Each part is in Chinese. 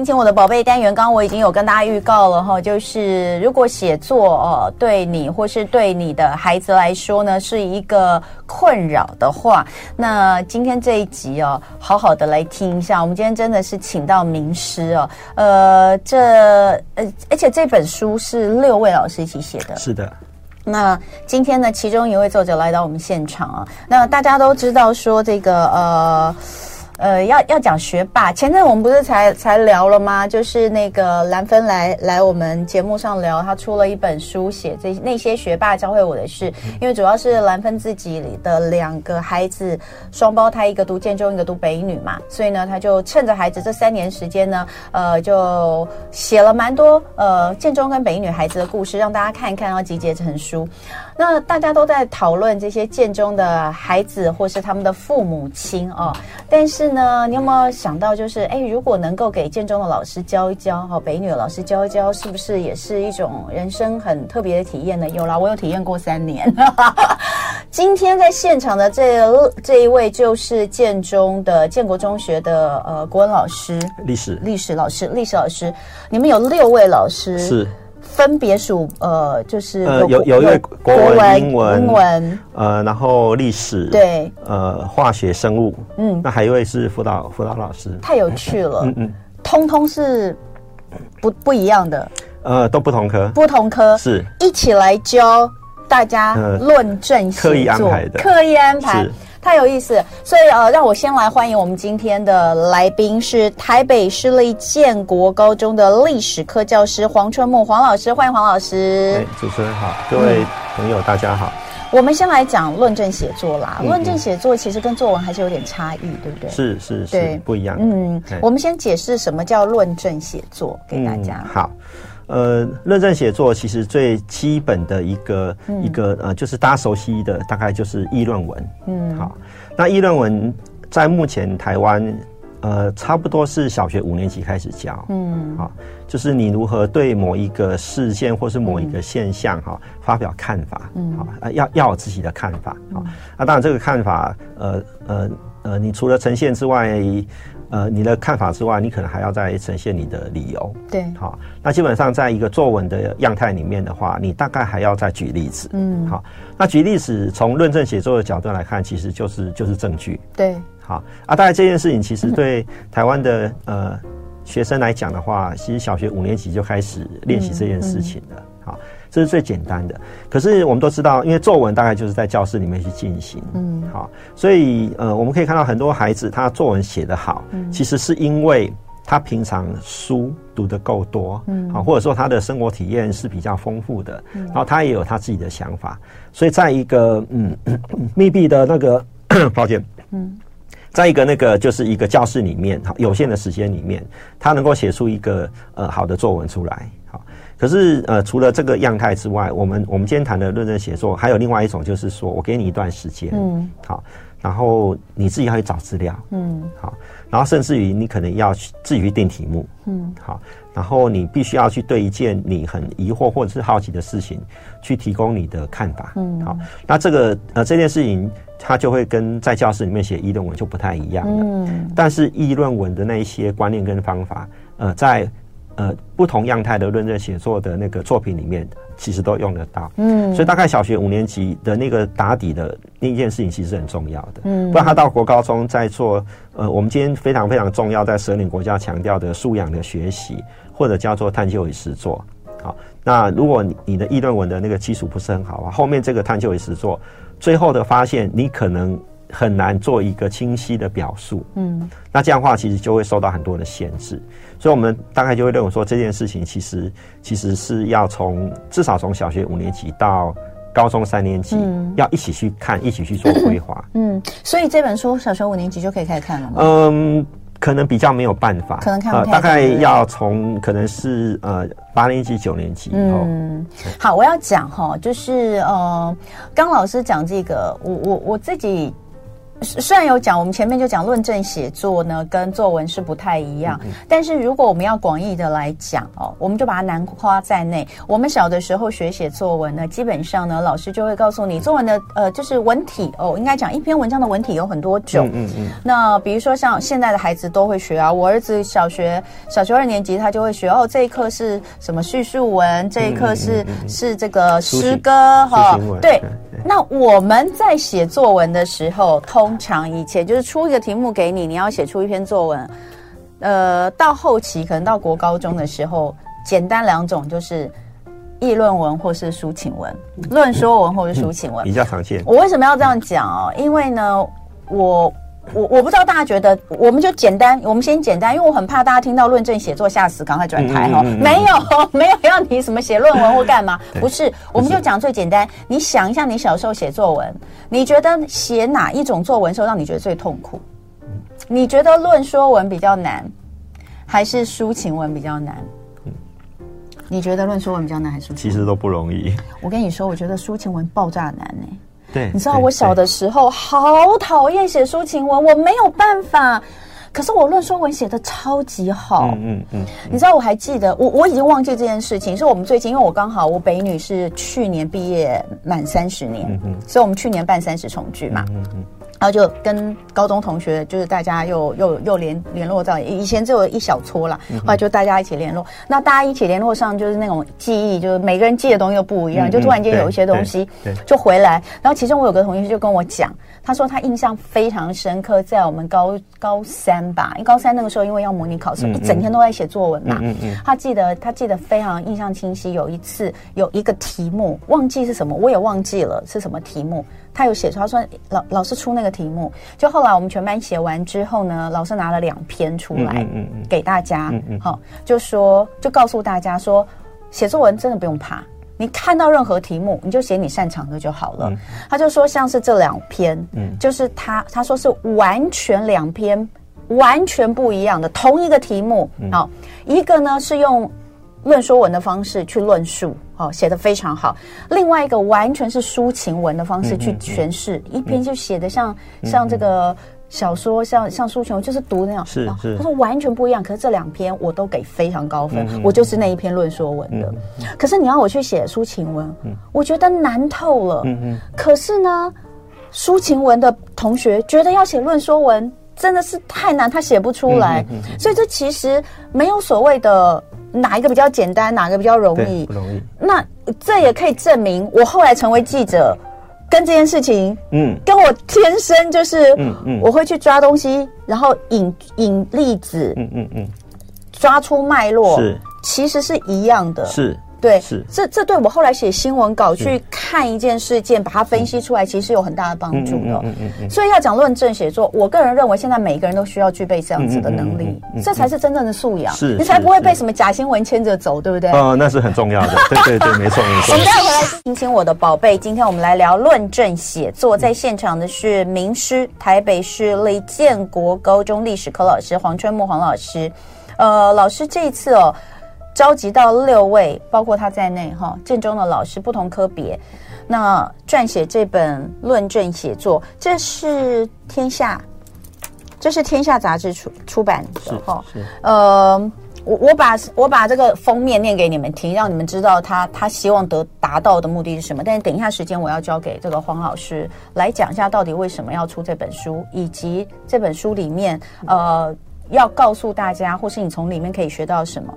亲亲我的宝贝单元，刚刚我已经有跟大家预告了哈，就是如果写作哦对你或是对你的孩子来说呢是一个困扰的话，那今天这一集哦，好好的来听一下。我们今天真的是请到名师哦，呃，这呃，而且这本书是六位老师一起写的，是的。那今天呢，其中一位作者来到我们现场啊，那大家都知道说这个呃。呃，要要讲学霸，前阵我们不是才才聊了吗？就是那个兰芬来来我们节目上聊，他出了一本书，写这那些学霸教会我的事。因为主要是兰芬自己的两个孩子双胞胎，一个读建中，一个读北女嘛，所以呢，他就趁着孩子这三年时间呢，呃，就写了蛮多呃建中跟北女孩子的故事，让大家看一看，然后集结成书。那大家都在讨论这些建中的孩子，或是他们的父母亲哦。但是呢，你有没有想到，就是哎，如果能够给建中的老师教一教，哈，北女的老师教一教，是不是也是一种人生很特别的体验呢？有啦，我有体验过三年。今天在现场的这这一位，就是建中的建国中学的呃国文老师，历史历史老师，历史老师，你们有六位老师是。分别属呃，就是呃有有一位国文、英文、英文。呃，然后历史对，呃，化学、生物，嗯，那还有一位是辅导辅导老师，太有趣了，嗯嗯，通通是不不一样的，呃，都不同科，不同科。是。一起来教大家论证写作，刻意安排的，刻意安排。太有意思，所以呃，让我先来欢迎我们今天的来宾，是台北市立建国高中的历史科教师黄春木黄老师，欢迎黄老师。哎，主持人好，各位朋友大家好。嗯、我们先来讲论证写作啦，嗯、论证写作其实跟作文还是有点差异，对不对？是是是，不一样。嗯，我们先解释什么叫论证写作给大家。嗯、好。呃，论证写作其实最基本的一个、嗯、一个呃，就是大家熟悉的，大概就是议论文。嗯，好，那议论文在目前台湾，呃，差不多是小学五年级开始教。嗯，好，就是你如何对某一个事件或是某一个现象哈、嗯、发表看法。嗯，好，要要有自己的看法。好，那当然这个看法，呃呃呃，你除了呈现之外。呃，你的看法之外，你可能还要再呈现你的理由。对，好，那基本上在一个作文的样态里面的话，你大概还要再举例子。嗯，好，那举例子从论证写作的角度来看，其实就是就是证据。对，好啊，大概这件事情其实对台湾的、嗯、呃学生来讲的话，其实小学五年级就开始练习这件事情了。嗯嗯、好。这是最简单的，可是我们都知道，因为作文大概就是在教室里面去进行，嗯，好，所以呃，我们可以看到很多孩子他作文写得好，嗯，其实是因为他平常书读得够多，嗯，好，或者说他的生活体验是比较丰富的，嗯，然后他也有他自己的想法，所以在一个嗯密闭的那个 抱歉，嗯，在一个那个就是一个教室里面，有限的时间里面，他能够写出一个呃好的作文出来。可是，呃，除了这个样态之外，我们我们今天谈的论证写作，还有另外一种，就是说我给你一段时间，嗯，好，然后你自己要去找资料，嗯，好，然后甚至于你可能要去自己去定题目，嗯，好，然后你必须要去对一件你很疑惑或者是好奇的事情，去提供你的看法，嗯，好，那这个呃这件事情，它就会跟在教室里面写议论文就不太一样了，嗯，但是议论文的那一些观念跟方法，呃，在。呃，不同样态的论证写作的那个作品里面，其实都用得到。嗯，所以大概小学五年级的那个打底的那一件事情，其实很重要的。嗯，不然他到国高中在做，呃，我们今天非常非常重要，在蛇岭国家强调的素养的学习，或者叫做探究与实作。好，那如果你你的议论文的那个基础不是很好啊，后面这个探究与实作，最后的发现，你可能。很难做一个清晰的表述，嗯，那这样的话其实就会受到很多的限制，所以我们大概就会认为说，这件事情其实其实是要从至少从小学五年级到高中三年级，嗯，要一起去看，一起去做规划，嗯，所以这本书小学五年级就可以开始看了吗？嗯，可能比较没有办法，可能看不太、呃、大概要从可能是呃八年级九年级以后，嗯，好，我要讲哈，就是呃，刚老师讲这个，我我我自己。虽然有讲，我们前面就讲论证写作呢，跟作文是不太一样。嗯、但是如果我们要广义的来讲哦，我们就把它囊括在内。我们小的时候学写作文呢，基本上呢，老师就会告诉你，作文的呃，就是文体哦，应该讲一篇文章的文体有很多种。嗯嗯，嗯。那比如说像现在的孩子都会学啊，我儿子小学小学二年级他就会学哦，这一课是什么叙述文，这一课是、嗯嗯嗯、是这个诗歌哈。对那我们在写作文的时候，通常以前就是出一个题目给你，你要写出一篇作文。呃，到后期可能到国高中的时候，简单两种就是议论文或是抒情文，论说文或是抒情文，比较常见。我为什么要这样讲哦？因为呢，我。我我不知道大家觉得，我们就简单，我们先简单，因为我很怕大家听到论证写作吓死，赶快转台哈、嗯嗯嗯。没有，没有要你什么写论文或干嘛，不是，我们就讲最简单。你想一下，你小时候写作文，你觉得写哪一种作文时候让你觉得最痛苦？你觉得论说文比较难，还是抒情文比较难？你觉得论说文比较难还是？其实都不容易。我跟你说，我觉得抒情文爆炸难呢、欸。对，你知道我小的时候好讨厌写抒情文，我没有办法。可是我论说文写的超级好，嗯嗯，嗯。你知道我还记得，我我已经忘记这件事情，是我们最近，因为我刚好我北女是去年毕业满三十年，嗯嗯，所以我们去年办三十重聚嘛，嗯嗯。然后就跟高中同学，就是大家又又又联联络到，以前只有一小撮啦，后来就大家一起联络。那大家一起联络上，就是那种记忆，就是每个人记的东西又不一样，就突然间有一些东西就回来。然后其中我有个同学就跟我讲，他说他印象非常深刻，在我们高高三吧，因为高三那个时候因为要模拟考试，一整天都在写作文嘛。他记得他记得非常印象清晰，有一次有一个题目忘记是什么，我也忘记了是什么题目。他有写出，他说老老师出那个题目，就后来我们全班写完之后呢，老师拿了两篇出来给大家，好，就说就告诉大家说，写作文真的不用怕，你看到任何题目你就写你擅长的就好了。他就说像是这两篇，就是他他说是完全两篇完全不一样的同一个题目，好，一个呢是用。论说文的方式去论述，哦，写的非常好。另外一个完全是抒情文的方式去诠释，嗯嗯嗯、一篇就写的像、嗯、像这个小说，像像抒情文，就是读那样。是是，他说完全不一样。可是这两篇我都给非常高分，嗯、我就是那一篇论说文的、嗯。可是你要我去写抒情文、嗯，我觉得难透了。嗯嗯。可是呢，抒情文的同学觉得要写论说文真的是太难，他写不出来、嗯。所以这其实没有所谓的。哪一个比较简单，哪个比较容易？不容易。那这也可以证明，我后来成为记者，跟这件事情，嗯，跟我天生就是，嗯嗯，我会去抓东西，然后引引例子，嗯嗯嗯，抓出脉络，是，其实是一样的，是。对，是这这对我后来写新闻稿去看一件事件，把它分析出来，其实有很大的帮助的。嗯嗯嗯所以要讲论证写作，我个人认为现在每一个人都需要具备这样子的能力，这才是真正的素养。是，你才不会被什么假新闻牵着走，对不对？哦，那是很重要的。对对对，没错没错。我们待会回来听听我的宝贝，今天我们来聊论证写作，在现场的是名师台北市立建国高中历史科老师黄春木黄老师。呃，老师这一次哦。召集到六位，包括他在内，哈，建中的老师，不同科别，那撰写这本论证写作，这是天下，这是天下杂志出出版的，哈，呃，我我把我把这个封面念给你们听，让你们知道他他希望得达到的目的是什么。但是等一下时间，我要交给这个黄老师来讲一下，到底为什么要出这本书，以及这本书里面，呃，要告诉大家，或是你从里面可以学到什么。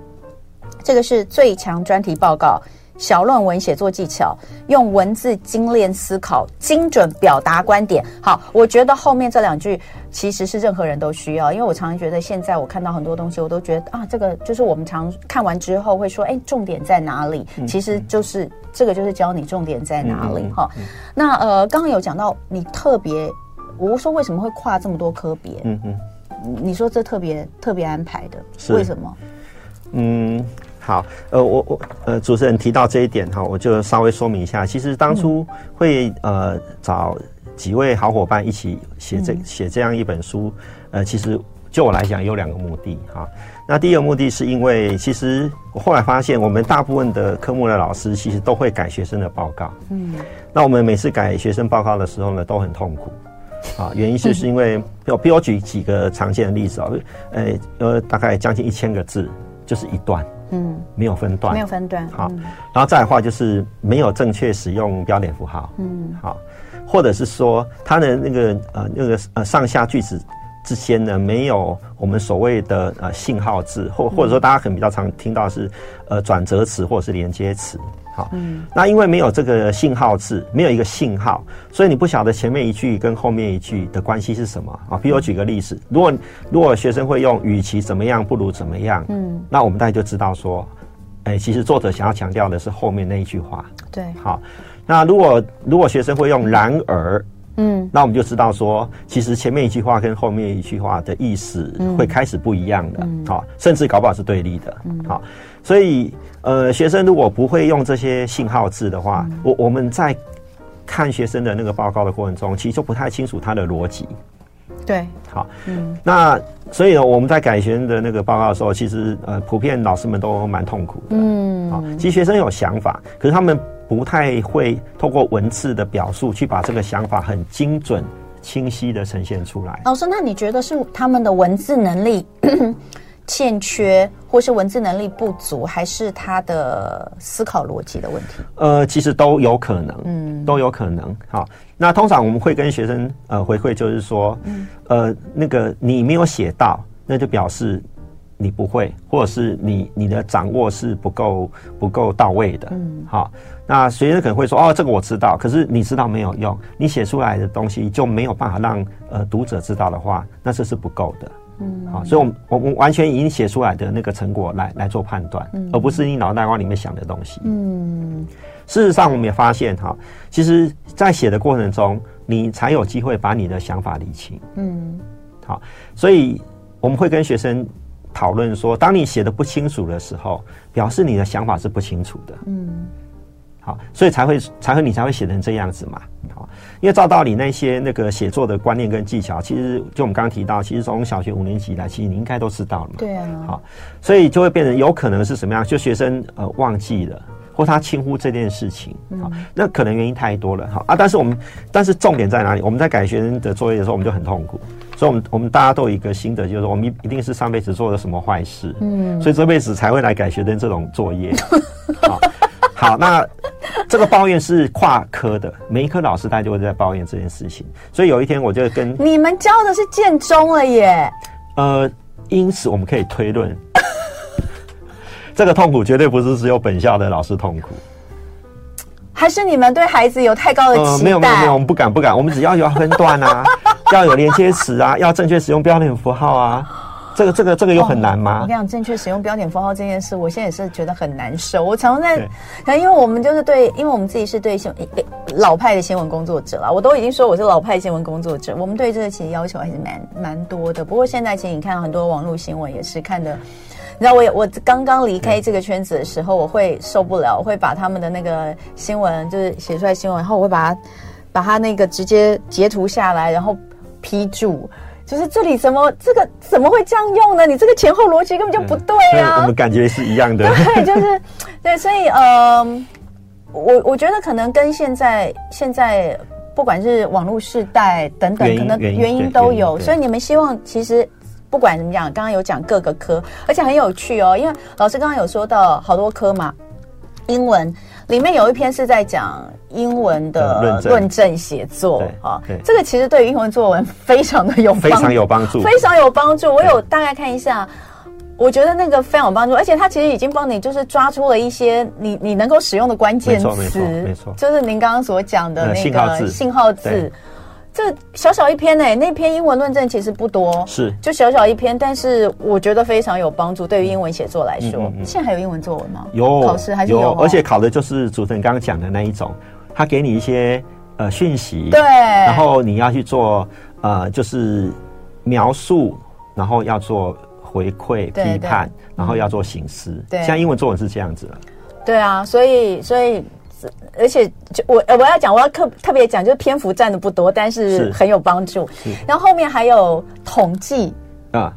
这个是最强专题报告，小论文写作技巧，用文字精炼思考，精准表达观点。好，我觉得后面这两句其实是任何人都需要，因为我常常觉得现在我看到很多东西，我都觉得啊，这个就是我们常看完之后会说，哎，重点在哪里？其实就是这个就是教你重点在哪里哈。那呃，刚刚有讲到你特别，我说为什么会跨这么多科别？嗯嗯，你说这特别特别安排的，为什么？嗯。好，呃，我我呃，主持人提到这一点哈，我就稍微说明一下。其实当初会呃找几位好伙伴一起写这写这样一本书，呃，其实就我来讲有两个目的哈。那第一个目的是因为，其实我后来发现，我们大部分的科目的老师其实都会改学生的报告。嗯。那我们每次改学生报告的时候呢，都很痛苦。啊，原因就 是因为，我我举几个常见的例子啊，呃呃，大概将近一千个字，就是一段，嗯，没有分段，没有分段，好，然后再来的话就是没有正确使用标点符号，嗯，好，或者是说它的那个呃那个呃上下句子之间呢，没有我们所谓的呃信号字，或或者说大家可能比较常听到是呃转折词或者是连接词。好，嗯，那因为没有这个信号字，没有一个信号，所以你不晓得前面一句跟后面一句的关系是什么啊？比如我举个例子，如果如果学生会用“与其怎么样，不如怎么样”，嗯，那我们大家就知道说，哎、欸，其实作者想要强调的是后面那一句话。对，好，那如果如果学生会用“然而”，嗯，那我们就知道说，其实前面一句话跟后面一句话的意思会开始不一样的，好，甚至搞不好是对立的，好，所以。呃，学生如果不会用这些信号字的话，嗯、我我们在看学生的那个报告的过程中，其实就不太清楚他的逻辑。对，好，嗯，那所以呢，我们在改学生的那个报告的时候，其实呃，普遍老师们都蛮痛苦的。嗯，好，其实学生有想法，可是他们不太会透过文字的表述去把这个想法很精准、清晰的呈现出来。老师，那你觉得是他们的文字能力？欠缺，或是文字能力不足，还是他的思考逻辑的问题？呃，其实都有可能，嗯，都有可能。好，那通常我们会跟学生呃回馈，就是说，嗯，呃，那个你没有写到，那就表示你不会，或者是你你的掌握是不够不够到位的。嗯，好，那学生可能会说，哦，这个我知道，可是你知道没有用，你写出来的东西就没有办法让呃读者知道的话，那这是不够的。嗯，好，所以，我们我们完全以你写出来的那个成果来来做判断，嗯，而不是你脑袋瓜里面想的东西。嗯，事实上，我们也发现哈，其实，在写的过程中，你才有机会把你的想法理清。嗯，好，所以我们会跟学生讨论说，当你写的不清楚的时候，表示你的想法是不清楚的。嗯。好，所以才会才会你才会写成这样子嘛。好，因为照道理那些那个写作的观念跟技巧，其实就我们刚刚提到，其实从小学五年级来，其实你应该都知道了嘛。对啊。好，所以就会变成有可能是什么样？就学生呃忘记了，或他轻忽这件事情。好，那可能原因太多了。好啊，但是我们但是重点在哪里？我们在改学生的作业的时候，我们就很痛苦。所以，我们我们大家都有一个心得，就是我们一定是上辈子做了什么坏事，嗯，所以这辈子才会来改学生这种作业。好。好，那这个抱怨是跨科的，每一科老师他就会在抱怨这件事情。所以有一天，我就跟你们教的是建中了耶。呃，因此我们可以推论，这个痛苦绝对不是只有本校的老师痛苦，还是你们对孩子有太高的期待？呃，没有没有没有，我们不敢不敢，我们只要有分段啊，要有连接词啊，要正确使用标点符号啊。这个这个这个有很难吗？我跟你讲，正确使用标点符号这件事，我现在也是觉得很难受。我常常在，可能因为我们就是对，因为我们自己是对新老派的新闻工作者啦，我都已经说我是老派新闻工作者，我们对这个其实要求还是蛮蛮多的。不过现在其实你看很多网络新闻也是看的，你知道我也我刚刚离开这个圈子的时候，我会受不了，我会把他们的那个新闻就是写出来新闻，然后我会把它把它那个直接截图下来，然后批注。就是这里怎么这个怎么会这样用呢？你这个前后逻辑根本就不对啊！我们感觉是一样的。对，就是对，所以呃，我我觉得可能跟现在现在不管是网络世代等等，可能原因都有。所以你们希望其实不管怎么讲，刚刚有讲各个科，而且很有趣哦，因为老师刚刚有说到好多科嘛，英文。里面有一篇是在讲英文的论证写作啊，这个其实对于英文作文非常的有 非常有帮助，非常有帮助。我有大概看一下，我觉得那个非常有帮助，而且它其实已经帮你就是抓出了一些你你能够使用的关键词，没错，没错，就是您刚刚所讲的那个信号字。这小小一篇呢、欸，那篇英文论证其实不多，是就小小一篇，但是我觉得非常有帮助，对于英文写作来说。嗯嗯嗯、现在还有英文作文吗？有考试还是有，有，而且考的就是主持人刚刚讲的那一种，他给你一些呃讯息，对，然后你要去做呃就是描述，然后要做回馈批判，然后要做形式。对，像英文作文是这样子了。对啊，所以所以。而且，就我我要讲，我要特特别讲，就是篇幅占的不多，但是很有帮助。然后后面还有统计。啊，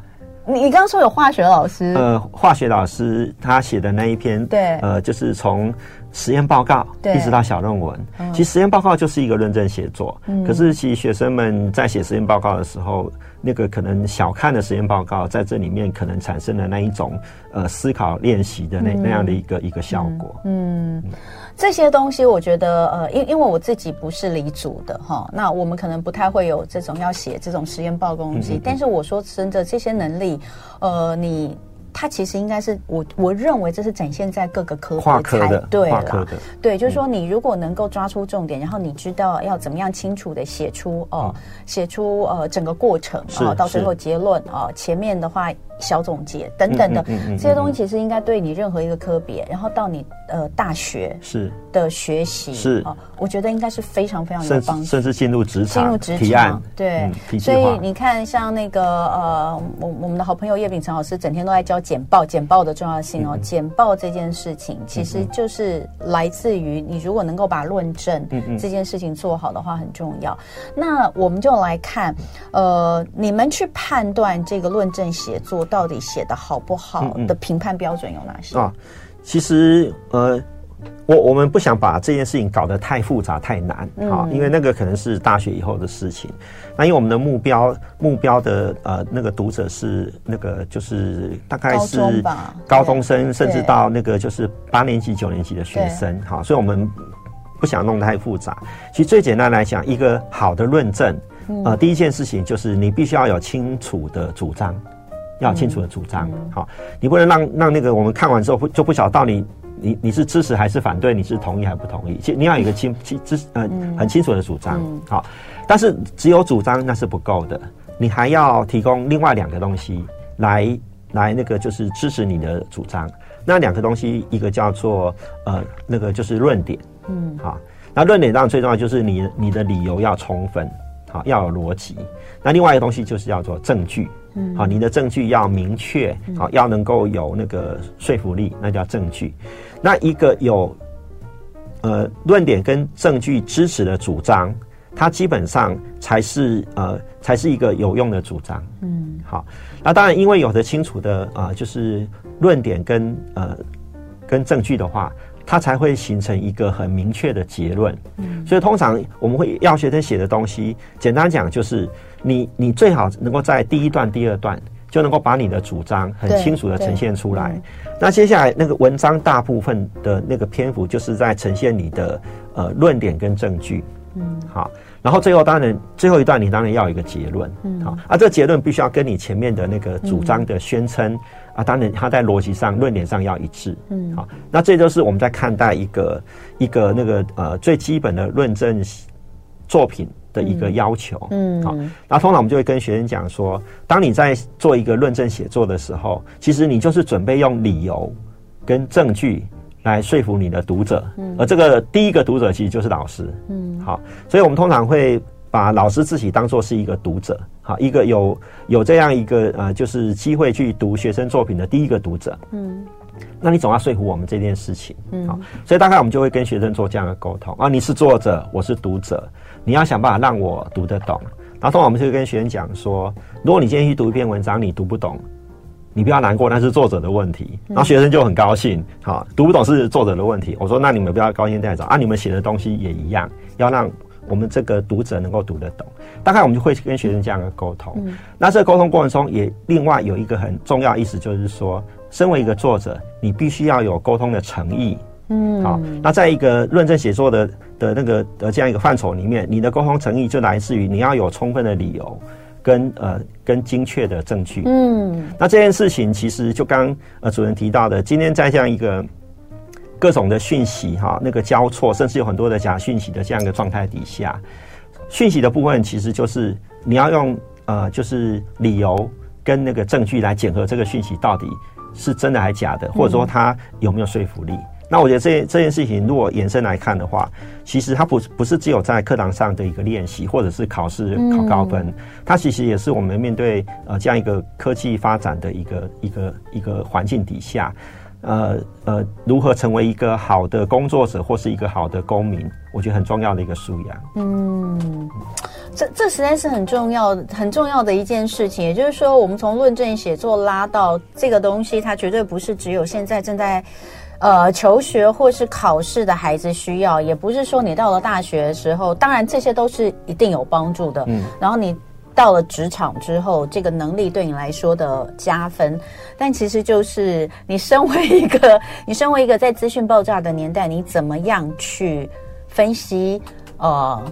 你你刚刚说有化学老师，呃，化学老师他写的那一篇，对，呃，就是从实验报告，对。一直到小论文。嗯、其实实验报告就是一个论证写作，嗯、可是其实学生们在写实验报告的时候，那个可能小看的实验报告，在这里面可能产生了那一种呃思考练习的那、嗯、那样的一个一个效果。嗯，嗯这些东西我觉得呃，因因为我自己不是离组的哈，那我们可能不太会有这种要写这种实验报告东西。嗯嗯嗯，但是我说真的，这些能力，呃，你。它其实应该是我我认为这是展现在各个科别才对了，对，就是说你如果能够抓出重点，然后你知道要怎么样清楚的写出哦，写出呃整个过程啊，到最后结论啊，前面的话小总结等等的这些东西，其实应该对你任何一个科别，然后到你呃大学是。的学习是。啊，我觉得应该是非常非常有帮助，甚至进入职场，进入职场对，所以你看像那个呃，我我们的好朋友叶秉成老师整天都在教。简报，简报的重要性哦。嗯、简报这件事情，其实就是来自于你如果能够把论证这件事情做好的话，很重要。那我们就来看，呃，你们去判断这个论证写作到底写的好不好的评判标准有哪些？啊、其实呃。我我们不想把这件事情搞得太复杂太难，好、嗯，因为那个可能是大学以后的事情。那因为我们的目标目标的呃那个读者是那个就是大概是高中生，甚至到那个就是八年级九年级的学生，好，所以我们不想弄得太复杂。其实最简单来讲，一个好的论证，呃，第一件事情就是你必须要有清楚的主张，要清楚的主张，好，你不能让让那个我们看完之后不就不晓得到底。你你是支持还是反对？你是同意还是不同意？其实你要有一个清清支呃很清楚的主张，好。但是只有主张那是不够的，你还要提供另外两个东西来来那个就是支持你的主张。那两个东西，一个叫做呃那个就是论点，嗯，好。那论点当然最重要就是你你的理由要充分，好，要有逻辑。那另外一个东西就是叫做证据。好，你的证据要明确，好，要能够有那个说服力，那叫证据。那一个有呃论点跟证据支持的主张，它基本上才是呃才是一个有用的主张。嗯，好，那当然，因为有的清楚的啊、呃，就是论点跟呃跟证据的话，它才会形成一个很明确的结论。嗯，所以通常我们会要学生写的东西，简单讲就是。你你最好能够在第一段、第二段就能够把你的主张很清楚的呈现出来。嗯、那接下来那个文章大部分的那个篇幅就是在呈现你的呃论点跟证据。嗯，好，然后最后当然最后一段你当然要有一个结论。嗯，好，啊，这个结论必须要跟你前面的那个主张的宣称、嗯、啊，当然它在逻辑上、论点上要一致。嗯，好，那这就是我们在看待一个一个那个呃最基本的论证作品的一个要求，嗯，好，那通常我们就会跟学生讲说，当你在做一个论证写作的时候，其实你就是准备用理由跟证据来说服你的读者，嗯，而这个第一个读者其实就是老师，嗯，好，所以我们通常会把老师自己当做是一个读者，好，一个有有这样一个呃，就是机会去读学生作品的第一个读者，嗯。那你总要说服我们这件事情，嗯，好，所以大概我们就会跟学生做这样的沟通。啊。你是作者，我是读者，你要想办法让我读得懂。然后通常我们就会跟学生讲说，如果你今天去读一篇文章，你读不懂，你不要难过，那是作者的问题。然后学生就很高兴，好，读不懂是作者的问题。我说，那你们不要高兴太早啊，你们写的东西也一样，要让我们这个读者能够读得懂。大概我们就会跟学生这样的沟通。那这个沟通过程中，也另外有一个很重要意思，就是说。身为一个作者，你必须要有沟通的诚意。嗯，好，那在一个论证写作的的那个的这样一个范畴里面，你的沟通诚意就来自于你要有充分的理由跟呃跟精确的证据。嗯，那这件事情其实就刚呃主任提到的，今天在这样一个各种的讯息哈那个交错，甚至有很多的假讯息的这样一个状态底下，讯息的部分其实就是你要用呃就是理由跟那个证据来检核这个讯息到底。是真的还是假的，或者说他有没有说服力？嗯、那我觉得这这件事情，如果延伸来看的话，其实它不不是只有在课堂上的一个练习，或者是考试考高分，嗯、它其实也是我们面对呃这样一个科技发展的一个一个一个环境底下，呃呃，如何成为一个好的工作者或是一个好的公民，我觉得很重要的一个素养。嗯。这这实在是很重要、很重要的一件事情。也就是说，我们从论证写作拉到这个东西，它绝对不是只有现在正在呃求学或是考试的孩子需要，也不是说你到了大学的时候，当然这些都是一定有帮助的。嗯，然后你到了职场之后，这个能力对你来说的加分，但其实就是你身为一个，你身为一个在资讯爆炸的年代，你怎么样去分析？呃。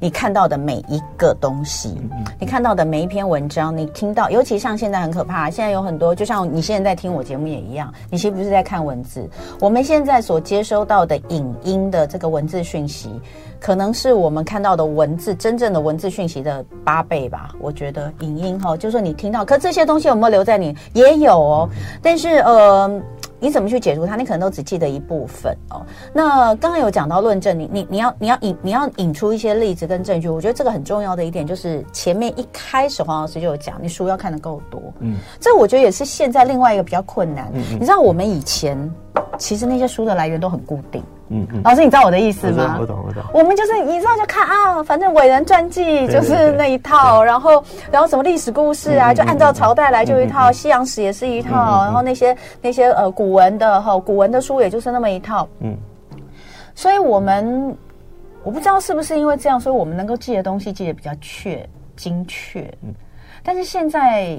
你看到的每一个东西，你看到的每一篇文章，你听到，尤其像现在很可怕，现在有很多，就像你现在在听我节目也一样，你其实不是在看文字，我们现在所接收到的影音的这个文字讯息，可能是我们看到的文字真正的文字讯息的八倍吧。我觉得影音哈，就是说你听到，可这些东西有没有留在你？也有哦，但是呃。你怎么去解读它？你可能都只记得一部分哦。那刚刚有讲到论证，你你你要你要引你要引出一些例子跟证据。我觉得这个很重要的一点就是前面一开始黄老师就有讲，你书要看的够多。嗯，这我觉得也是现在另外一个比较困难。嗯，你知道我们以前其实那些书的来源都很固定。嗯嗯，老师，你知道我的意思吗？我懂，我懂。我们就是你知道就看啊，反正伟人传记就是那一套，然后然后什么历史故事啊，就按照朝代来就一套，西洋史也是一套，然后那些那些呃古文的哈古文的书也就是那么一套。嗯，所以我们我不知道是不是因为这样，所以我们能够记的东西记得比较确精确。嗯，但是现在。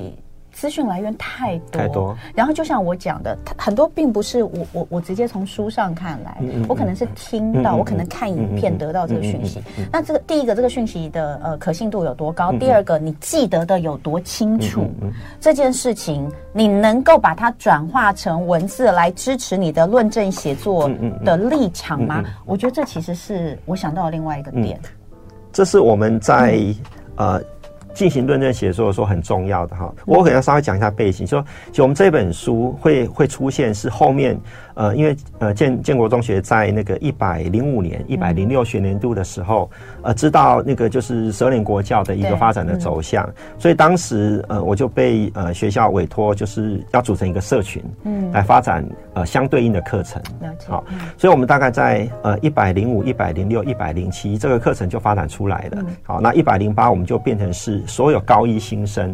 资讯来源太多，太多。然后就像我讲的，很多并不是我我我直接从书上看来，嗯嗯、我可能是听到，嗯、我可能看影片得到这个讯息。那这个第一个，这个讯息的呃可信度有多高？嗯、第二个，你记得的有多清楚？这件事情你能够把它转化成文字来支持你的论证写作的立场吗？我觉得这其实是我想到的另外一个点。嗯、这是我们在、嗯、呃。进行论证写作的时候很重要的哈，我可能要稍微讲一下背景，说，就我们这本书会会出现是后面。呃，因为呃建建国中学在那个一百零五年、一百零六学年度的时候，呃，知道那个就是十二年国教的一个发展的走向，嗯、所以当时呃我就被呃学校委托，就是要组成一个社群，嗯，来发展呃相对应的课程。好，所以我们大概在呃一百零五、一百零六、一百零七这个课程就发展出来了。嗯、好，那一百零八我们就变成是所有高一新生。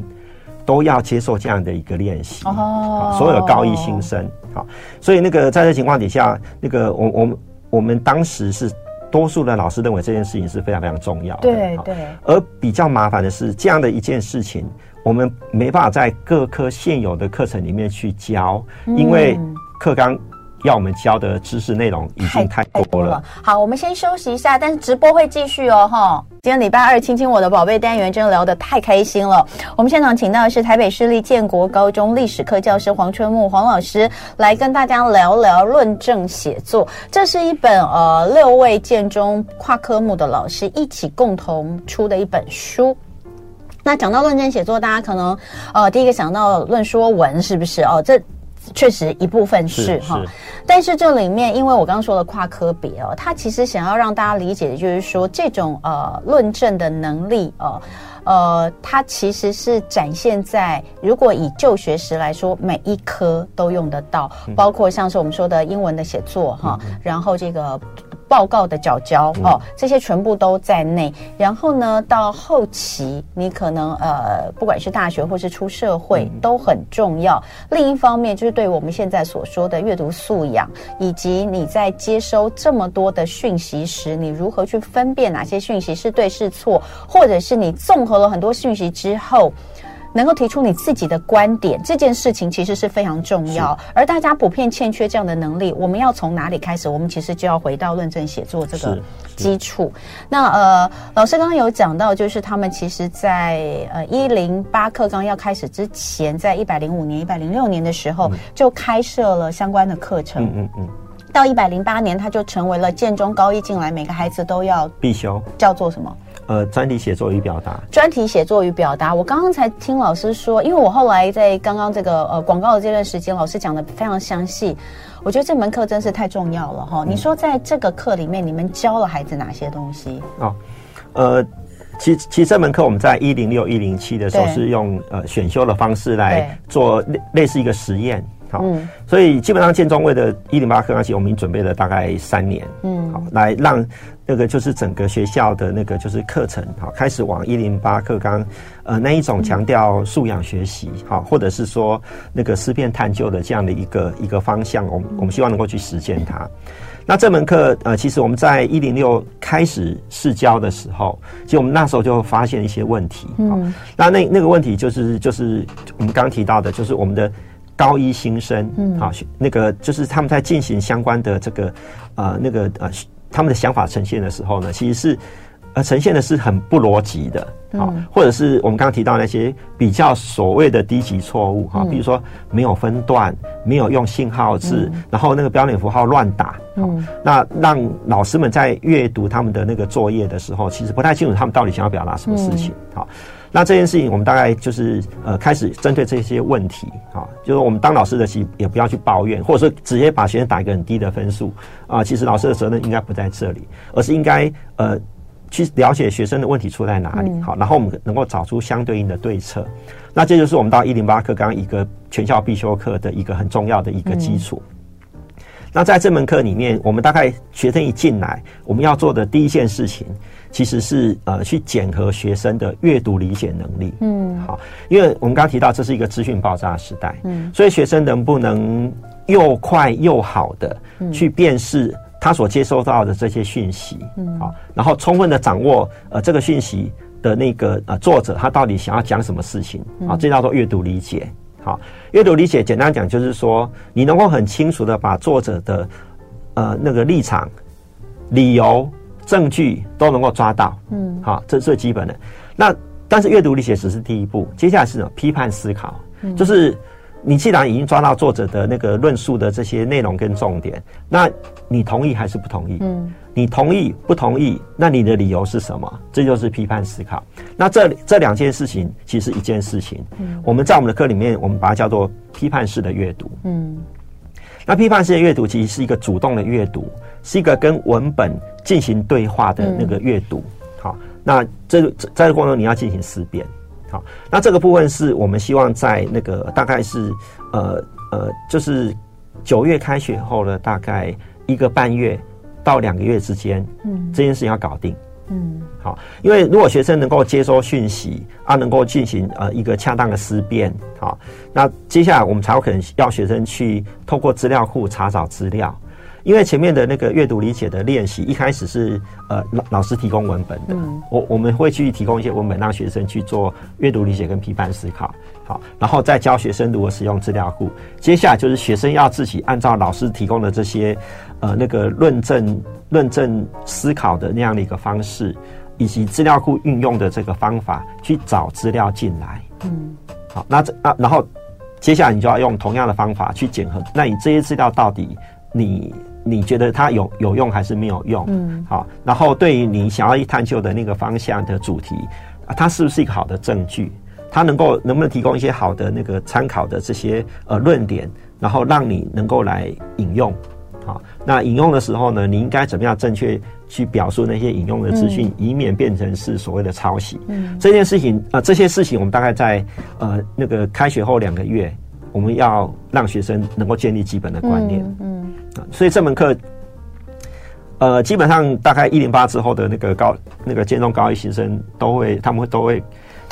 都要接受这样的一个练习哦，所有高一新生，好，所以那个在这情况底下，那个我我们我们当时是多数的老师认为这件事情是非常非常重要的，对对。而比较麻烦的是，这样的一件事情，我们没办法在各科现有的课程里面去教，因为课纲。要我们教的知识内容已经太多了，太多了。好，我们先休息一下，但是直播会继续哦，哈。今天礼拜二，亲亲我的宝贝单元真的聊得太开心了。我们现场请到的是台北市立建国高中历史课教师黄春木黄老师，来跟大家聊聊论证写作。这是一本呃六位建中跨科目的老师一起共同出的一本书。那讲到论证写作，大家可能呃第一个想到论说文是不是哦？这确实一部分是哈，但是这里面，因为我刚刚说了跨科别哦，他其实想要让大家理解的就是说，这种呃论证的能力哦，呃，它其实是展现在如果以就学时来说，每一科都用得到，包括像是我们说的英文的写作哈，然后这个。报告的缴交哦，这些全部都在内。然后呢，到后期你可能呃，不管是大学或是出社会都很重要。另一方面，就是对我们现在所说的阅读素养，以及你在接收这么多的讯息时，你如何去分辨哪些讯息是对是错，或者是你综合了很多讯息之后。能够提出你自己的观点，这件事情其实是非常重要，而大家普遍欠缺这样的能力。我们要从哪里开始？我们其实就要回到论证写作这个基础。那呃，老师刚刚有讲到，就是他们其实在呃一零八课纲要开始之前，在一百零五年、一百零六年的时候，就开设了相关的课程。嗯嗯嗯。到一百零八年，他就成为了建中高一进来，每个孩子都要必修，叫做什么？呃，专题写作与表达。专题写作与表达，我刚刚才听老师说，因为我后来在刚刚这个呃广告的这段时间，老师讲的非常详细，我觉得这门课真是太重要了哈。嗯、你说在这个课里面，你们教了孩子哪些东西？哦，呃，其实其实这门课我们在一零六一零七的时候是用对呃选修的方式来做类类似一个实验。好，嗯、所以基本上建中为的一零八课纲期，我们已经准备了大概三年，嗯，好，来让那个就是整个学校的那个就是课程，好，开始往一零八课纲，呃，那一种强调素养学习，好，或者是说那个思辨探究的这样的一个一个方向，我们我们希望能够去实践它。那这门课，呃，其实我们在一零六开始试教的时候，其实我们那时候就发现一些问题，嗯，那那那个问题就是就是我们刚刚提到的，就是我们的高一新生，嗯，好，那个就是他们在进行相关的这个，呃，那个呃。他们的想法呈现的时候呢，其实是呃呈现的是很不逻辑的，好，或者是我们刚刚提到那些比较所谓的低级错误哈，比如说没有分段，没有用信号字，然后那个标点符号乱打，嗯，那让老师们在阅读他们的那个作业的时候，其实不太清楚他们到底想要表达什么事情，好。那这件事情，我们大概就是呃，开始针对这些问题啊，就是我们当老师的，其实也不要去抱怨，或者说直接把学生打一个很低的分数啊。其实老师的责任应该不在这里，而是应该呃去了解学生的问题出在哪里，好，然后我们能够找出相对应的对策。那这就是我们到一零八课刚刚一个全校必修课的一个很重要的一个基础。那在这门课里面，我们大概学生一进来，我们要做的第一件事情。其实是呃，去检核学生的阅读理解能力。嗯，好，因为我们刚刚提到这是一个资讯爆炸的时代，嗯，所以学生能不能又快又好的去辨识他所接收到的这些讯息，嗯，好，然后充分的掌握呃这个讯息的那个呃作者他到底想要讲什么事情啊，这叫做阅读理解。好，阅读理解简单讲就是说，你能够很清楚的把作者的呃那个立场、理由。证据都能够抓到，嗯，好，这是最基本的。那但是阅读理解只是第一步，接下来是什么？批判思考，嗯，就是你既然已经抓到作者的那个论述的这些内容跟重点，那你同意还是不同意？嗯，你同意不同意？那你的理由是什么？这就是批判思考。那这这两件事情其实一件事情。嗯，我们在我们的课里面，我们把它叫做批判式的阅读。嗯，那批判式的阅读其实是一个主动的阅读，是一个跟文本。进行对话的那个阅读，好，那这个在这个过程中你要进行思辨，好，那这个部分是我们希望在那个大概是呃呃，就是九月开学后呢大概一个半月到两个月之间，嗯，这件事情要搞定，嗯，好，因为如果学生能够接收讯息啊，能够进行呃一个恰当的思辨，好，那接下来我们才有可能要学生去透过资料库查找资料。因为前面的那个阅读理解的练习，一开始是呃老老师提供文本的，嗯、我我们会去提供一些文本，让学生去做阅读理解跟批判思考，好，然后再教学生如何使用资料库。接下来就是学生要自己按照老师提供的这些呃那个论证论证思考的那样的一个方式，以及资料库运用的这个方法去找资料进来。嗯，好，那这啊然后接下来你就要用同样的方法去检核，那你这些资料到底你。你觉得它有有用还是没有用？嗯，好。然后对于你想要去探究的那个方向的主题，啊，它是不是一个好的证据？它能够能不能提供一些好的那个参考的这些呃论点，然后让你能够来引用？好，那引用的时候呢，你应该怎么样正确去表述那些引用的资讯，嗯、以免变成是所谓的抄袭？嗯，这件事情啊、呃，这些事情我们大概在呃那个开学后两个月，我们要让学生能够建立基本的观念。嗯。嗯所以这门课，呃，基本上大概一零八之后的那个高那个建中高一新生都会，他们会都会，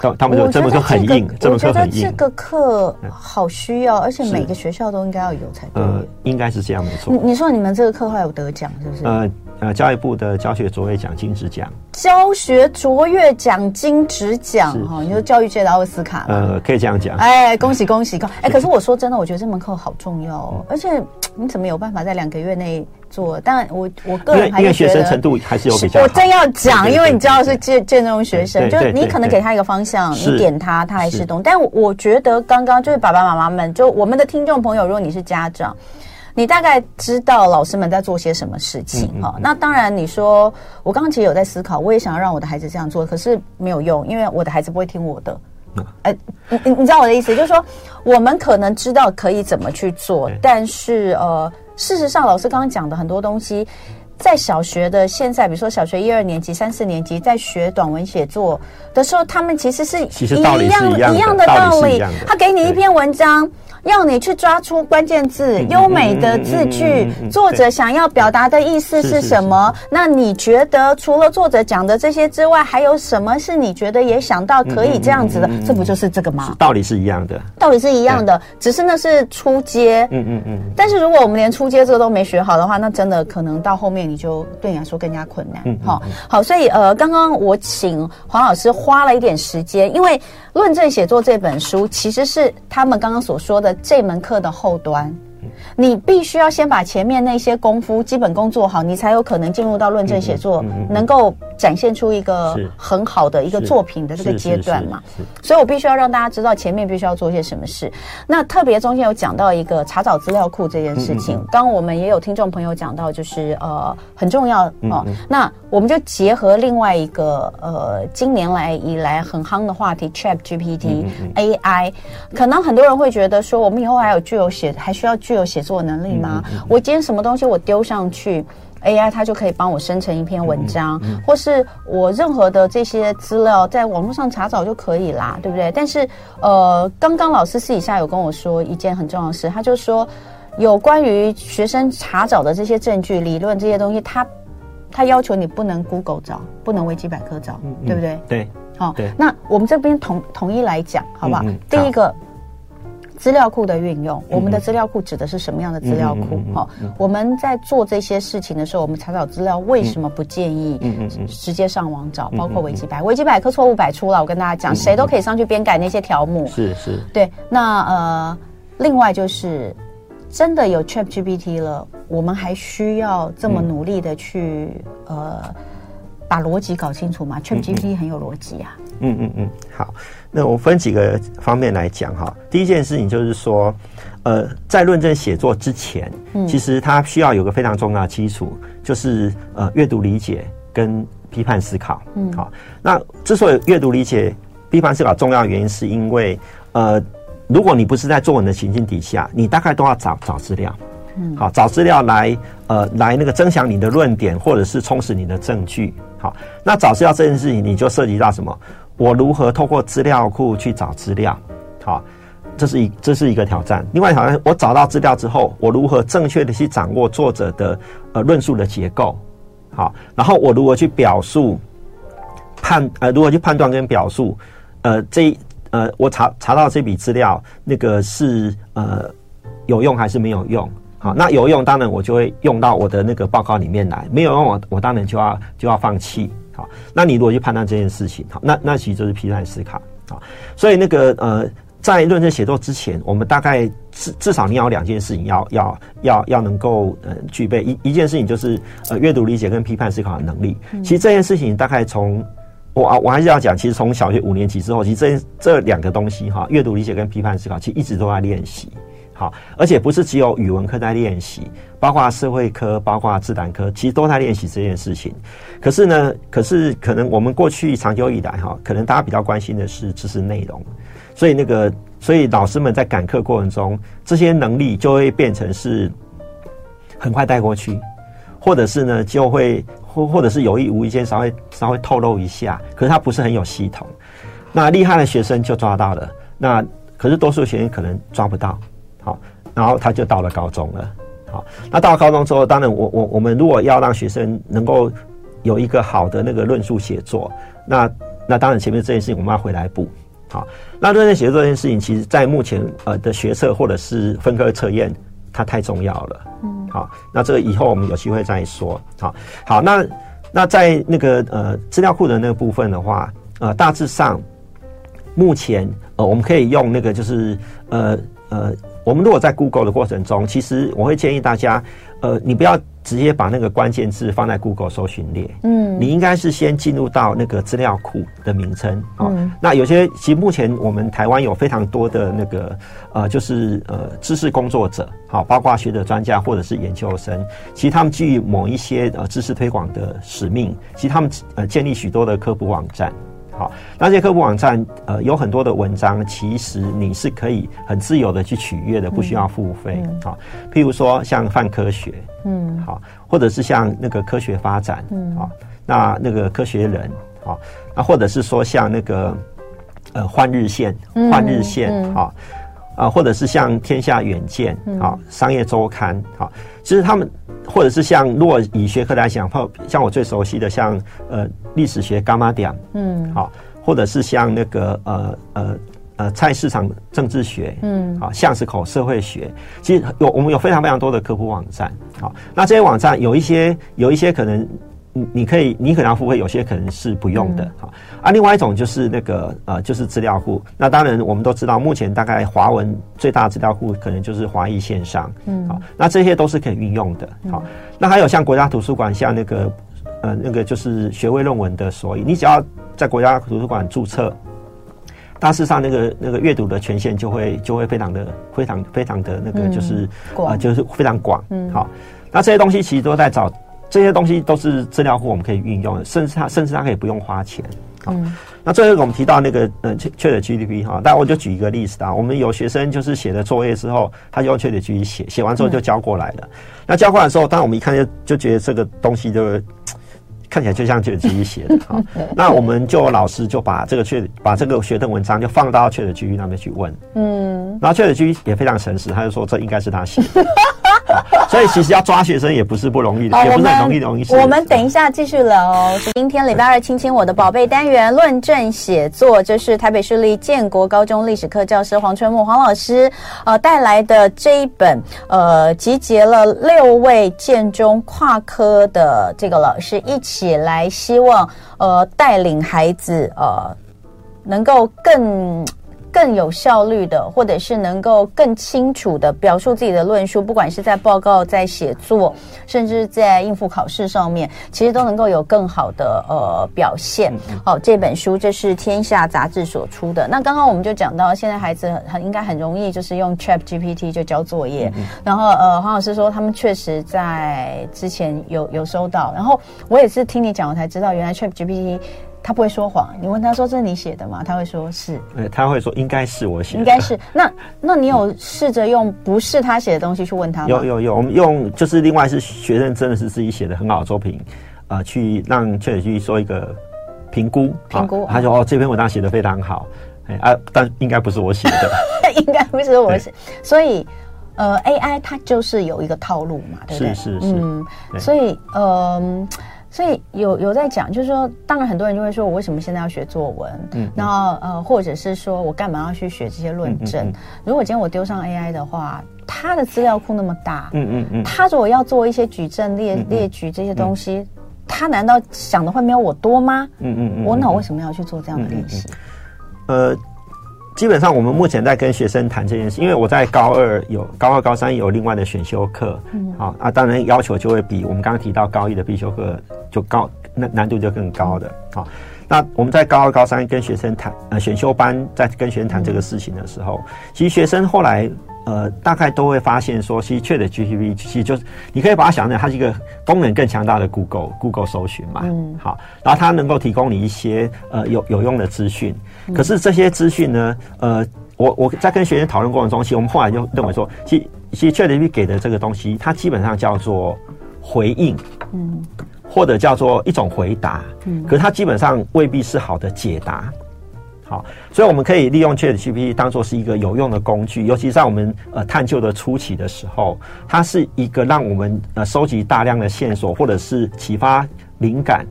他他们就这门课很硬，这门课很硬。这个课好需要，而且每个学校都应该要有才对。呃，应该是这样没错。你说你们这个课会有得奖是不是？呃。呃，教育部的教学卓越奖金质奖，教学卓越奖金质奖哈，你说教育界的奥斯卡，呃，可以这样讲。哎，恭喜恭喜恭！哎，可是我说真的，我觉得这门课好重要哦，而且你怎么有办法在两个月内做？但，我我个人还是觉得，因为学生程度还是有比较。我正要讲，因为你知道是建建中学生，就是你可能给他一个方向，你点他，他还是懂。但我觉得刚刚就是爸爸妈妈们，就我们的听众朋友，如果你是家长。你大概知道老师们在做些什么事情哈？那当然，你说我刚刚其实有在思考，我也想要让我的孩子这样做，可是没有用，因为我的孩子不会听我的。哎，你你你知道我的意思，就是说我们可能知道可以怎么去做，但是呃，事实上老师刚刚讲的很多东西，在小学的现在，比如说小学一二年级、三四年级在学短文写作的时候，他们其实是一样的，一样的道理。他给你一篇文章。要你去抓出关键字、优美的字句，作者想要表达的意思是什么？那你觉得除了作者讲的这些之外，还有什么是你觉得也想到可以这样子的？这不就是这个吗？道理是一样的，道理是一样的，只是那是初阶。嗯嗯嗯。但是如果我们连初阶这个都没学好的话，那真的可能到后面你就对你来说更加困难。好，好，所以呃，刚刚我请黄老师花了一点时间，因为《论证写作》这本书其实是他们刚刚所说的。这门课的后端。你必须要先把前面那些功夫基本功做好，你才有可能进入到论证写作，能够展现出一个很好的一个作品的这个阶段嘛。所以我必须要让大家知道前面必须要做些什么事。那特别中间有讲到一个查找资料库这件事情，刚刚我们也有听众朋友讲到，就是呃很重要哦。那我们就结合另外一个呃今年来以来很夯的话题 ChatGPT AI，可能很多人会觉得说，我们以后还有具有写还需要具有写作能力吗？嗯嗯、我今天什么东西我丢上去，AI 它就可以帮我生成一篇文章，或是我任何的这些资料在网络上查找就可以啦，对不对？但是呃，刚刚老师私底下有跟我说一件很重要的事，他就说有关于学生查找的这些证据、理论这些东西，他他要求你不能 Google 找，不能维基百科找，对不对？对，好、哦，那我们这边统统一来讲，好不好？嗯嗯、第一个。资料库的运用，我们的资料库指的是什么样的资料库？哈，我们在做这些事情的时候，我们查找资料为什么不建议直接上网找？包括维基百科，维基百科错误百出了，我跟大家讲，谁都可以上去编改那些条目。是是，对。那呃，另外就是真的有 ChatGPT 了，我们还需要这么努力的去呃把逻辑搞清楚吗？ChatGPT 很有逻辑啊。嗯嗯嗯，好。那我分几个方面来讲哈。第一件事情就是说，呃，在论证写作之前，嗯，其实它需要有个非常重要的基础，就是呃，阅读理解跟批判思考。嗯，好。那之所以阅读理解、批判思考重要原因，是因为呃，如果你不是在作文的情境底下，你大概都要找找资料。嗯，好，找资料来呃来那个增强你的论点，或者是充实你的证据。好，那找资料这件事情，你就涉及到什么？我如何透过资料库去找资料？好，这是一这是一个挑战。另外挑战，我找到资料之后，我如何正确的去掌握作者的呃论述的结构？好，然后我如何去表述判呃如何去判断跟表述？呃，这呃我查查到这笔资料，那个是呃有用还是没有用？好，那有用当然我就会用到我的那个报告里面来，没有用我我当然就要就要放弃。好，那你如果去判断这件事情，好，那那其实就是批判思考啊。所以那个呃，在论证写作之前，我们大概至至少你要有两件事情要要要要能够呃具备一一件事情就是呃阅读理解跟批判思考的能力。其实这件事情大概从我啊我还是要讲，其实从小学五年级之后，其实这这两个东西哈，阅读理解跟批判思考，其实一直都在练习。好，而且不是只有语文课在练习，包括社会科、包括自然科，其实都在练习这件事情。可是呢，可是可能我们过去长久以来哈，可能大家比较关心的是知识内容，所以那个，所以老师们在赶课过程中，这些能力就会变成是很快带过去，或者是呢，就会或或者是有意无意间稍微稍微透露一下，可是他不是很有系统。那厉害的学生就抓到了，那可是多数学生可能抓不到。好，然后他就到了高中了。好，那到了高中之后，当然我我我们如果要让学生能够有一个好的那个论述写作，那那当然前面这件事情我们要回来补。好，那论证写作这件事情，其实在目前呃的学测或者是分科测验，它太重要了。嗯，好，那这个以后我们有机会再说。好，好，那那在那个呃资料库的那个部分的话，呃，大致上目前呃我们可以用那个就是呃呃。呃我们如果在 Google 的过程中，其实我会建议大家，呃，你不要直接把那个关键字放在 Google 搜寻列，嗯，你应该是先进入到那个资料库的名称啊。哦嗯、那有些其实目前我们台湾有非常多的那个呃，就是呃知识工作者，好、哦，包括学者专家或者是研究生，其实他们基于某一些呃知识推广的使命，其实他们呃建立许多的科普网站。好，那这些科普网站呃有很多的文章，其实你是可以很自由的去取阅的，不需要付费。好，譬如说像泛科学，嗯，好，或者是像那个科学发展，嗯，好，那那个科学人，好，那或者是说像那个呃换日线，换日线，好。啊，或者是像天下远见啊，商业周刊啊，其实他们或者是像，如果以学科来讲，像我最熟悉的像呃历史学伽马点，嗯，好，或者是像那个呃呃呃菜市场政治学，嗯，啊巷子口社会学，其实有我们有非常非常多的科普网站，好，那这些网站有一些有一些可能。你你可以，你可能要付费，有些可能是不用的，好、嗯、啊。另外一种就是那个呃，就是资料库。那当然，我们都知道，目前大概华文最大的资料库可能就是华裔线上，嗯，好。那这些都是可以运用的，好、嗯。那还有像国家图书馆，像那个呃那个就是学位论文的索引，你只要在国家图书馆注册，大致上那个那个阅读的权限就会就会非常的非常非常的那个就是啊、嗯呃、就是非常广，嗯，好。那这些东西其实都在找。这些东西都是资料库，我们可以运用的，甚至它甚至它可以不用花钱。嗯，那最后我们提到那个呃，ChatGPT 哈，但我就举一个例子啊，我们有学生就是写了作业之后，他就用 ChatGPT 写，写完之后就交过来了。嗯、那交过来的时候，当然我们一看就就觉得这个东西就看起来就像 ChatGPT 写的哈。那我们就老师就把这个 Chat 把这个学的文章就放到 ChatGPT 那边去问，嗯，然后 ChatGPT 也非常诚实，他就说这应该是他写的。所以其实要抓学生也不是不容易的，也不是很容易容易。我们等一下继续聊哦。今天礼拜二，亲亲我的宝贝单元论证写作，就是台北市立建国高中历史课教师黄春木黄老师呃带来的这一本呃集结了六位建中跨科的这个老师一起来，希望呃带领孩子呃能够更。更有效率的，或者是能够更清楚的表述自己的论述，不管是在报告、在写作，甚至在应付考试上面，其实都能够有更好的呃表现。好、哦，这本书这是天下杂志所出的。那刚刚我们就讲到，现在孩子很很应该很容易就是用 Chat GPT 就交作业，嗯、然后呃黄老师说他们确实在之前有有收到，然后我也是听你讲我才知道，原来 Chat GPT。他不会说谎，你问他说，这是你写的吗？他会说是，呃，他会说应该是我写的，应该是。那那你有试着用不是他写的东西去问他吗？有有有，我们用就是另外是学生真的是自己写的很好的作品，啊、呃，去让 ChatGPT 做一个评估，评估。他说哦，这篇文章写的非常好，哎啊，但应该不是我写的，应该不是我写，所以呃，AI 它就是有一个套路嘛，对不对？是是是，嗯，所以嗯。呃所以有有在讲，就是说，当然很多人就会说，我为什么现在要学作文？嗯，然后呃，或者是说我干嘛要去学这些论证？嗯嗯嗯、如果今天我丢上 AI 的话，它的资料库那么大，嗯嗯嗯，它如果要做一些举证列列举这些东西，它、难道想的会没有我多吗？嗯嗯嗯，我那我为什么要去做这样的练习？呃。基本上，我们目前在跟学生谈这件事，因为我在高二有高二、高三有另外的选修课，嗯，好啊，当然要求就会比我们刚刚提到高一的必修课就高，难难度就更高的。好，那我们在高二、高三跟学生谈呃选修班在跟学生谈这个事情的时候，其实学生后来。呃，大概都会发现说，其实 ChatGPT 其实就是你可以把它想象它是一个功能更强大的 Google Google 搜寻嘛，嗯，好，然后它能够提供你一些呃有有用的资讯，可是这些资讯呢，呃，我我在跟学生讨论过程中，其实我们后来就认为说，其实其实 ChatGPT 给的这个东西，它基本上叫做回应，嗯，或者叫做一种回答，嗯，可是它基本上未必是好的解答。好，所以我们可以利用 ChatGPT 当做是一个有用的工具，尤其在我们呃探究的初期的时候，它是一个让我们呃收集大量的线索或者是启发灵感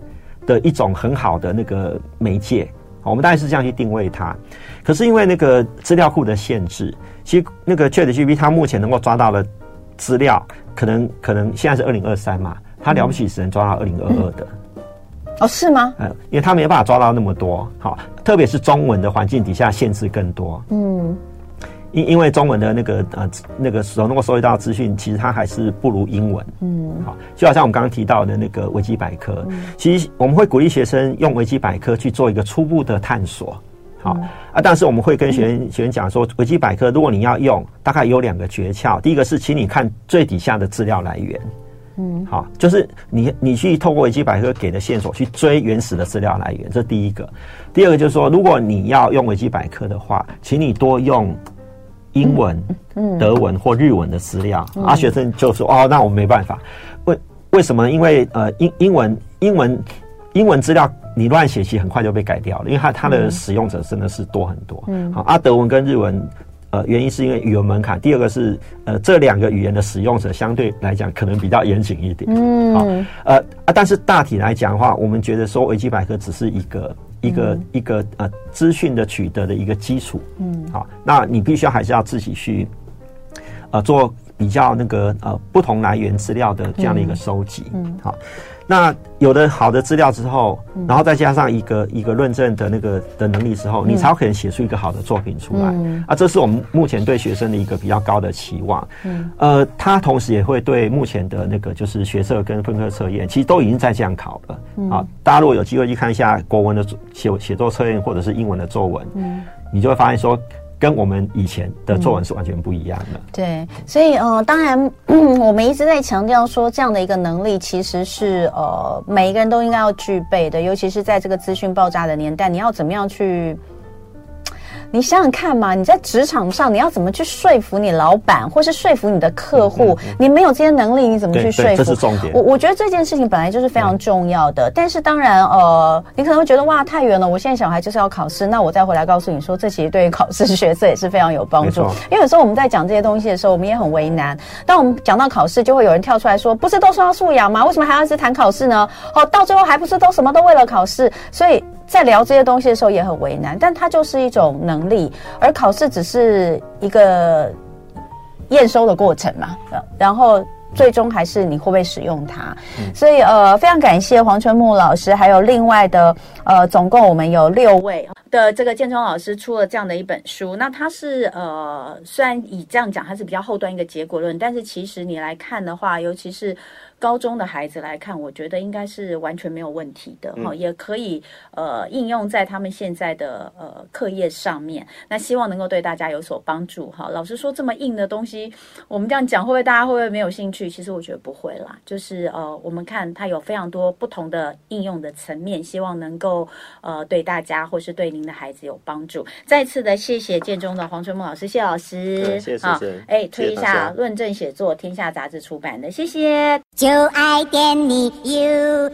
的一种很好的那个媒介。我们大概是这样去定位它。可是因为那个资料库的限制，其实那个 ChatGPT 它目前能够抓到的资料，可能可能现在是二零二三嘛，它了不起只能抓到二零二二的。哦，是吗？嗯，因为他没办法抓到那么多，好，特别是中文的环境底下限制更多。嗯，因因为中文的那个呃那个时候能够收集到资讯，其实它还是不如英文。嗯，好，就好像我们刚刚提到的那个维基百科，嗯、其实我们会鼓励学生用维基百科去做一个初步的探索。好、嗯、啊，但是我们会跟学生学员讲说，维基百科如果你要用，大概有两个诀窍，第一个是请你看最底下的资料来源。嗯，好，就是你你去透过维基百科给的线索去追原始的资料来源，这第一个。第二个就是说，如果你要用维基百科的话，请你多用英文、嗯、德文或日文的资料。嗯、啊，学生就说哦，那我没办法。为为什么？因为呃，英英文英文英文资料你乱写，其实很快就被改掉了，因为它它的使用者真的是多很多。嗯，好，啊，德文跟日文。呃，原因是因为语言门槛。第二个是，呃，这两个语言的使用者相对来讲可能比较严谨一点。嗯，好，呃啊，但是大体来讲的话，我们觉得说维基百科只是一个一个、嗯、一个呃资讯的取得的一个基础。嗯，好，那你必须要还是要自己去呃做比较那个呃不同来源资料的这样的一个收集。嗯，好。那有了好的资料之后，然后再加上一个一个论证的那个的能力之后，你才有可能写出一个好的作品出来。嗯、啊，这是我们目前对学生的一个比较高的期望。嗯，呃，他同时也会对目前的那个就是学测跟分科测验，其实都已经在这样考了。嗯、啊，大家如果有机会去看一下国文的写写作测验或者是英文的作文，嗯，你就会发现说。跟我们以前的作文是完全不一样的。对，所以呃，当然、我们一直在强调说，这样的一个能力其实是呃，每一个人都应该要具备的，尤其是在这个资讯爆炸的年代，你要怎么样去？你想想看嘛，你在职场上，你要怎么去说服你老板，或是说服你的客户？嗯嗯嗯、你没有这些能力，你怎么去说服？这是重点。我我觉得这件事情本来就是非常重要的。但是当然，呃，你可能会觉得哇，太远了。我现在小孩就是要考试，那我再回来告诉你说，这其实对于考试学测也是非常有帮助。因为有时候我们在讲这些东西的时候，我们也很为难。当我们讲到考试，就会有人跳出来说，不是都说要素养吗？为什么还要一直谈考试呢？哦，到最后还不是都什么都为了考试？所以。在聊这些东西的时候也很为难，但它就是一种能力，而考试只是一个验收的过程嘛，然后最终还是你会不会使用它。嗯、所以呃，非常感谢黄春木老师，还有另外的呃，总共我们有六位的这个建中老师出了这样的一本书。那它是呃，虽然以这样讲它是比较后端一个结果论，但是其实你来看的话，尤其是。高中的孩子来看，我觉得应该是完全没有问题的哈，嗯、也可以呃应用在他们现在的呃课业上面。那希望能够对大家有所帮助哈。老实说，这么硬的东西，我们这样讲会不会大家会不会没有兴趣？其实我觉得不会啦，就是呃我们看它有非常多不同的应用的层面，希望能够呃对大家或是对您的孩子有帮助。再次的谢谢建中的黄春梦老师，谢老师，谢谢，谢谢。哎，推一下《论证写作》，天下杂志出版的，谢谢。就爱点你 UFO。